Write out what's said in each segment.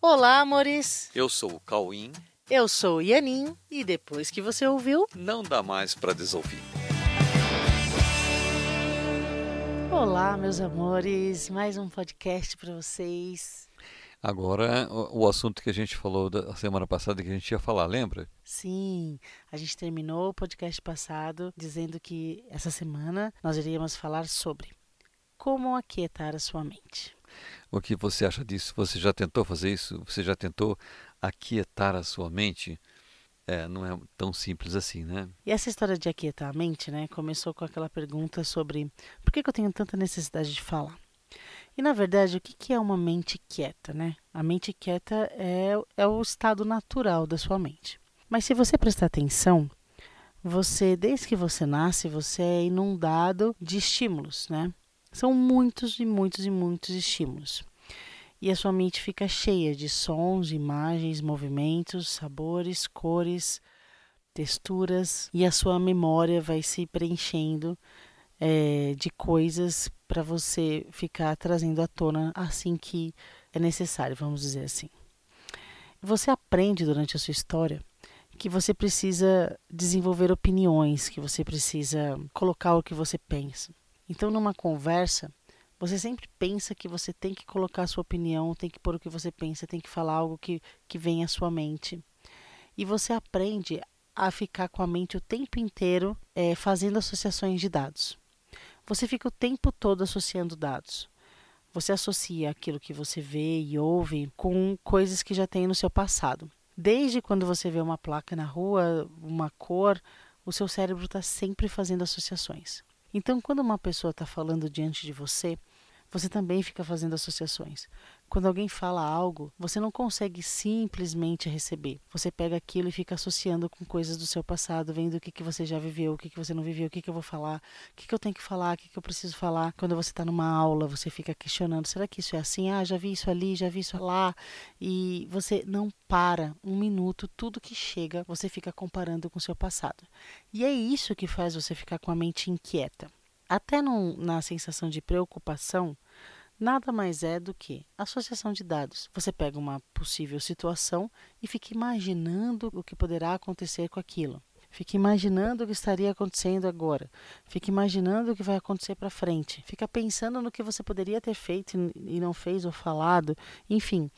Olá, amores! Eu sou o Cauim. Eu sou o Yanin e depois que você ouviu, Não dá mais para desouvir. olá, meus amores! Mais um podcast para vocês. Agora, o, o assunto que a gente falou da semana passada que a gente ia falar, lembra? Sim, a gente terminou o podcast passado dizendo que essa semana nós iríamos falar sobre como aquietar a sua mente. O que você acha disso? Você já tentou fazer isso? Você já tentou aquietar a sua mente? É, não é tão simples assim, né? E essa história de aquietar a mente, né, começou com aquela pergunta sobre por que, eu tenho tanta necessidade de falar. E na verdade, o que, que é uma mente quieta, né? A mente quieta é, é o estado natural da sua mente. Mas se você prestar atenção, você, desde que você nasce, você é inundado de estímulos, né? São muitos e muitos e muitos estímulos. E a sua mente fica cheia de sons, imagens, movimentos, sabores, cores, texturas, e a sua memória vai se preenchendo é, de coisas para você ficar trazendo à tona assim que é necessário, vamos dizer assim. Você aprende durante a sua história que você precisa desenvolver opiniões, que você precisa colocar o que você pensa. Então, numa conversa, você sempre pensa que você tem que colocar a sua opinião, tem que pôr o que você pensa, tem que falar algo que, que vem à sua mente. E você aprende a ficar com a mente o tempo inteiro é, fazendo associações de dados. Você fica o tempo todo associando dados. Você associa aquilo que você vê e ouve com coisas que já tem no seu passado. Desde quando você vê uma placa na rua, uma cor, o seu cérebro está sempre fazendo associações. Então, quando uma pessoa está falando diante de você, você também fica fazendo associações. Quando alguém fala algo, você não consegue simplesmente receber. Você pega aquilo e fica associando com coisas do seu passado, vendo o que, que você já viveu, o que, que você não viveu, o que, que eu vou falar, o que, que eu tenho que falar, o que, que eu preciso falar. Quando você está numa aula, você fica questionando: será que isso é assim? Ah, já vi isso ali, já vi isso lá. E você não para um minuto, tudo que chega, você fica comparando com o seu passado. E é isso que faz você ficar com a mente inquieta. Até no, na sensação de preocupação, nada mais é do que associação de dados. Você pega uma possível situação e fica imaginando o que poderá acontecer com aquilo. Fica imaginando o que estaria acontecendo agora. Fica imaginando o que vai acontecer para frente. Fica pensando no que você poderia ter feito e não fez ou falado. Enfim,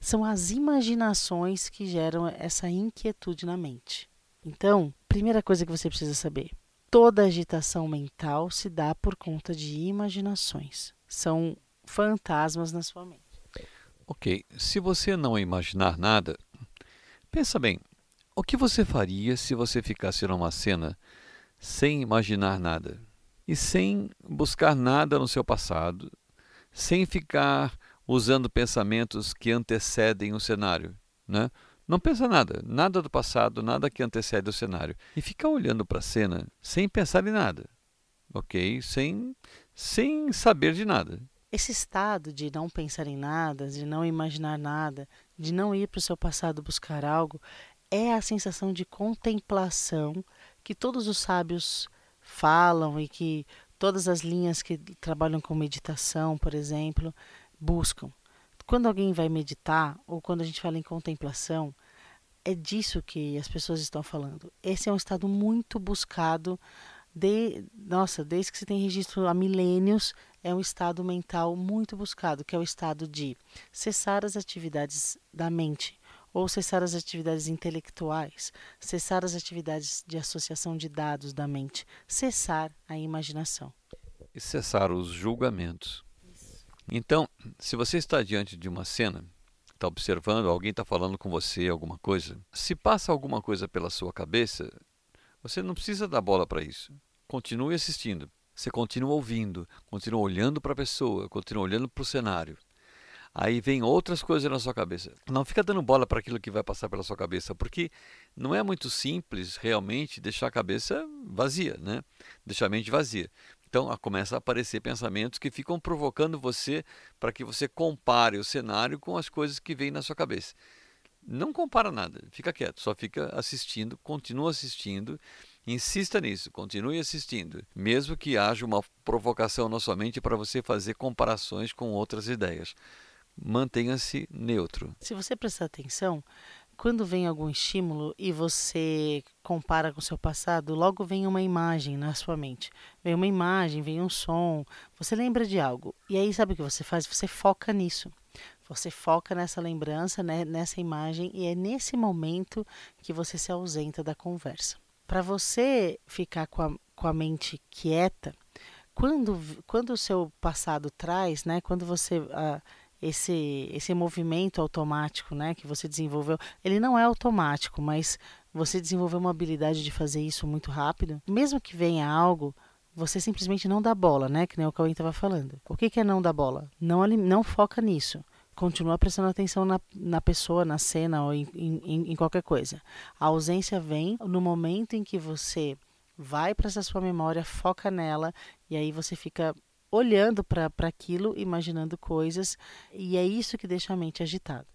são as imaginações que geram essa inquietude na mente. Então, primeira coisa que você precisa saber: toda agitação mental se dá por conta de imaginações. São fantasmas na sua mente. Ok, se você não imaginar nada, pensa bem, o que você faria se você ficasse numa cena sem imaginar nada e sem buscar nada no seu passado, sem ficar usando pensamentos que antecedem o cenário, né? Não pensa nada, nada do passado, nada que antecede o cenário. E fica olhando para a cena sem pensar em nada, ok? Sem, sem saber de nada. Esse estado de não pensar em nada, de não imaginar nada, de não ir para o seu passado buscar algo, é a sensação de contemplação que todos os sábios falam e que todas as linhas que trabalham com meditação, por exemplo, buscam. Quando alguém vai meditar ou quando a gente fala em contemplação, é disso que as pessoas estão falando. Esse é um estado muito buscado de, nossa, desde que se tem registro há milênios, é um estado mental muito buscado, que é o estado de cessar as atividades da mente, ou cessar as atividades intelectuais, cessar as atividades de associação de dados da mente, cessar a imaginação. E cessar os julgamentos. Então, se você está diante de uma cena, está observando, alguém está falando com você alguma coisa, se passa alguma coisa pela sua cabeça, você não precisa dar bola para isso. Continue assistindo. Você continua ouvindo, continua olhando para a pessoa, continua olhando para o cenário. Aí vem outras coisas na sua cabeça. Não fica dando bola para aquilo que vai passar pela sua cabeça, porque não é muito simples realmente deixar a cabeça vazia, né? Deixar a mente vazia. Então começa a aparecer pensamentos que ficam provocando você para que você compare o cenário com as coisas que vêm na sua cabeça. Não compara nada, fica quieto, só fica assistindo, continua assistindo, insista nisso, continue assistindo, mesmo que haja uma provocação na sua mente para você fazer comparações com outras ideias. mantenha-se neutro. Se você prestar atenção, quando vem algum estímulo e você compara com o seu passado, logo vem uma imagem na sua mente. Vem uma imagem, vem um som, você lembra de algo. E aí sabe o que você faz? Você foca nisso. Você foca nessa lembrança, né, nessa imagem, e é nesse momento que você se ausenta da conversa. Para você ficar com a, com a mente quieta, quando, quando o seu passado traz, né, quando você. Uh, esse esse movimento automático, né, que você desenvolveu, ele não é automático, mas você desenvolveu uma habilidade de fazer isso muito rápido. Mesmo que venha algo, você simplesmente não dá bola, né, que nem o Cauê estava falando. O que, que é não dar bola? Não não foca nisso. Continua prestando atenção na, na pessoa, na cena ou em, em, em qualquer coisa. A ausência vem no momento em que você vai para essa sua memória, foca nela e aí você fica olhando para aquilo, imaginando coisas, e é isso que deixa a mente agitada.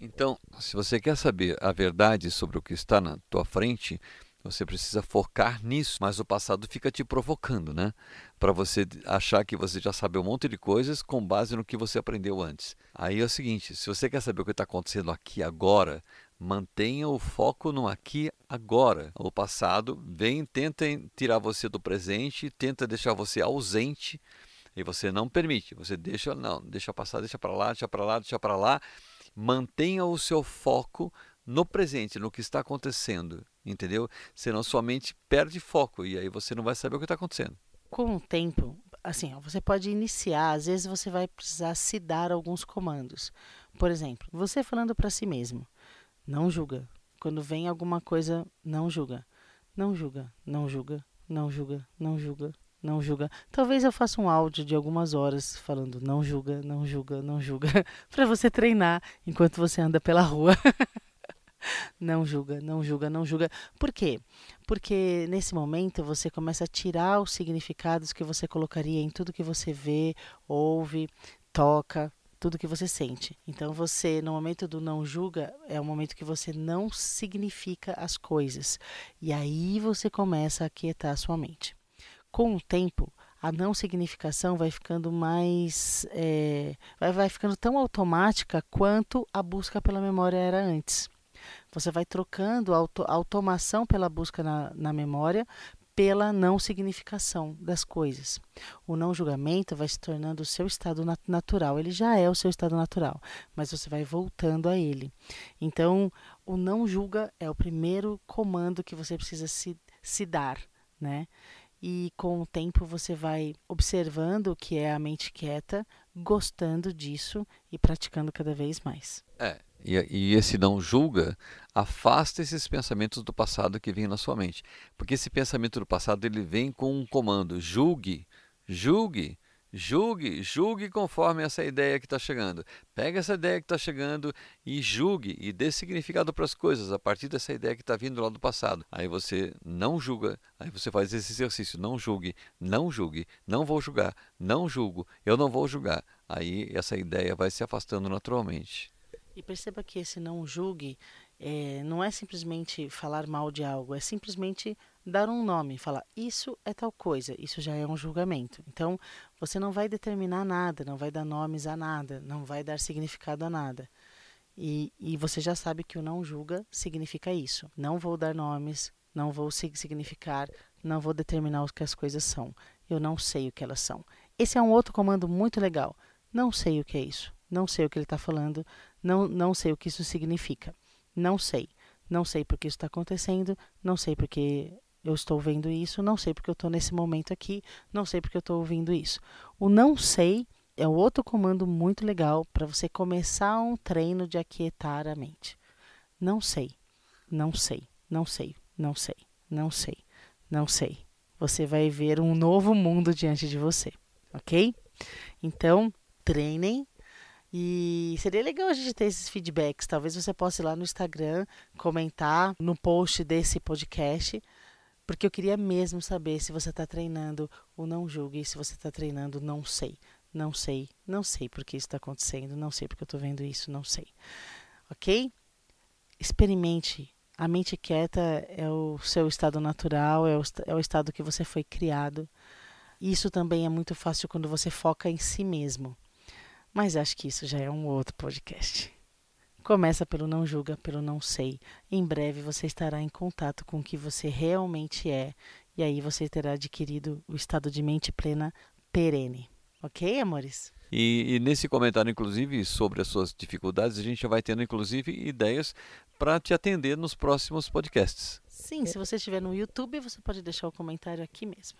Então, se você quer saber a verdade sobre o que está na tua frente, você precisa focar nisso, mas o passado fica te provocando, né? Para você achar que você já sabe um monte de coisas com base no que você aprendeu antes. Aí é o seguinte: se você quer saber o que está acontecendo aqui agora, mantenha o foco no aqui agora. O passado vem, tenta tirar você do presente, tenta deixar você ausente e você não permite. Você deixa, não, deixa passar, deixa para lá, deixa para lá, deixa para lá. Mantenha o seu foco no presente, no que está acontecendo, entendeu? Senão sua mente perde foco e aí você não vai saber o que está acontecendo. Com o tempo, assim, você pode iniciar, às vezes você vai precisar se dar alguns comandos. Por exemplo, você falando para si mesmo: não julga. Quando vem alguma coisa, não julga. Não julga, não julga, não julga, não julga, não julga. Talvez eu faça um áudio de algumas horas falando não julga, não julga, não julga, para você treinar enquanto você anda pela rua. não julga, não julga, não julga. Por quê? Porque nesse momento você começa a tirar os significados que você colocaria em tudo que você vê, ouve, toca, tudo que você sente. Então você, no momento do não julga, é o momento que você não significa as coisas. E aí você começa a aquietar a sua mente. Com o tempo, a não significação vai ficando mais. É, vai, vai ficando tão automática quanto a busca pela memória era antes. Você vai trocando a auto, automação pela busca na, na memória pela não significação das coisas. O não julgamento vai se tornando o seu estado nat natural. Ele já é o seu estado natural, mas você vai voltando a ele. Então, o não julga é o primeiro comando que você precisa se, se dar, né? E com o tempo você vai observando o que é a mente quieta, gostando disso e praticando cada vez mais. É, e, e, esse não julga afasta esses pensamentos do passado que vêm na sua mente. Porque esse pensamento do passado ele vem com um comando: julgue, julgue, julgue, julgue conforme essa ideia que está chegando. Pega essa ideia que está chegando e julgue e dê significado para as coisas a partir dessa ideia que está vindo lá do passado. Aí você não julga, aí você faz esse exercício: não julgue, não julgue, não vou julgar, não julgo, eu não vou julgar. Aí essa ideia vai se afastando naturalmente. E perceba que esse não julgue é, não é simplesmente falar mal de algo, é simplesmente dar um nome, falar isso é tal coisa, isso já é um julgamento. Então, você não vai determinar nada, não vai dar nomes a nada, não vai dar significado a nada. E, e você já sabe que o não julga significa isso. Não vou dar nomes, não vou significar, não vou determinar o que as coisas são. Eu não sei o que elas são. Esse é um outro comando muito legal. Não sei o que é isso. Não sei o que ele está falando. Não, não sei o que isso significa. Não sei. Não sei porque isso está acontecendo. Não sei porque eu estou vendo isso. Não sei porque eu estou nesse momento aqui. Não sei porque eu estou ouvindo isso. O não sei é um outro comando muito legal para você começar um treino de aquietar a mente. Não sei. Não sei. Não sei. Não sei. Não sei. Não sei. Você vai ver um novo mundo diante de você. Ok? Então, treinem e seria legal a gente ter esses feedbacks. Talvez você possa ir lá no Instagram comentar no post desse podcast, porque eu queria mesmo saber se você está treinando o não julgue, se você está treinando não sei, não sei, não sei porque isso está acontecendo, não sei porque eu estou vendo isso, não sei. Ok? Experimente. A mente quieta é o seu estado natural, é o, é o estado que você foi criado. Isso também é muito fácil quando você foca em si mesmo Mas acho que isso já é um outro podcast. Começa pelo não julga, pelo não sei. Em breve você estará em contato com o que você realmente é e aí você terá adquirido o estado de mente plena perene. Ok, amores? E, e, nesse comentário, inclusive, sobre as suas dificuldades, a gente já vai tendo, inclusive, ideias para te atender nos próximos podcasts. Sim, se você estiver no YouTube, você pode deixar o comentário aqui mesmo.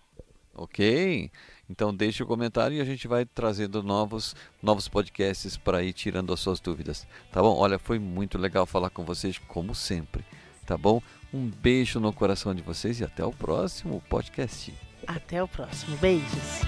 Ok? Então deixe o comentário e a gente vai trazendo novos, novos podcasts para ir tirando as suas dúvidas. Tá bom? Olha, foi muito legal falar com vocês, como sempre. Tá bom? Um beijo no coração de vocês e até o próximo podcast. Até o próximo. Beijos.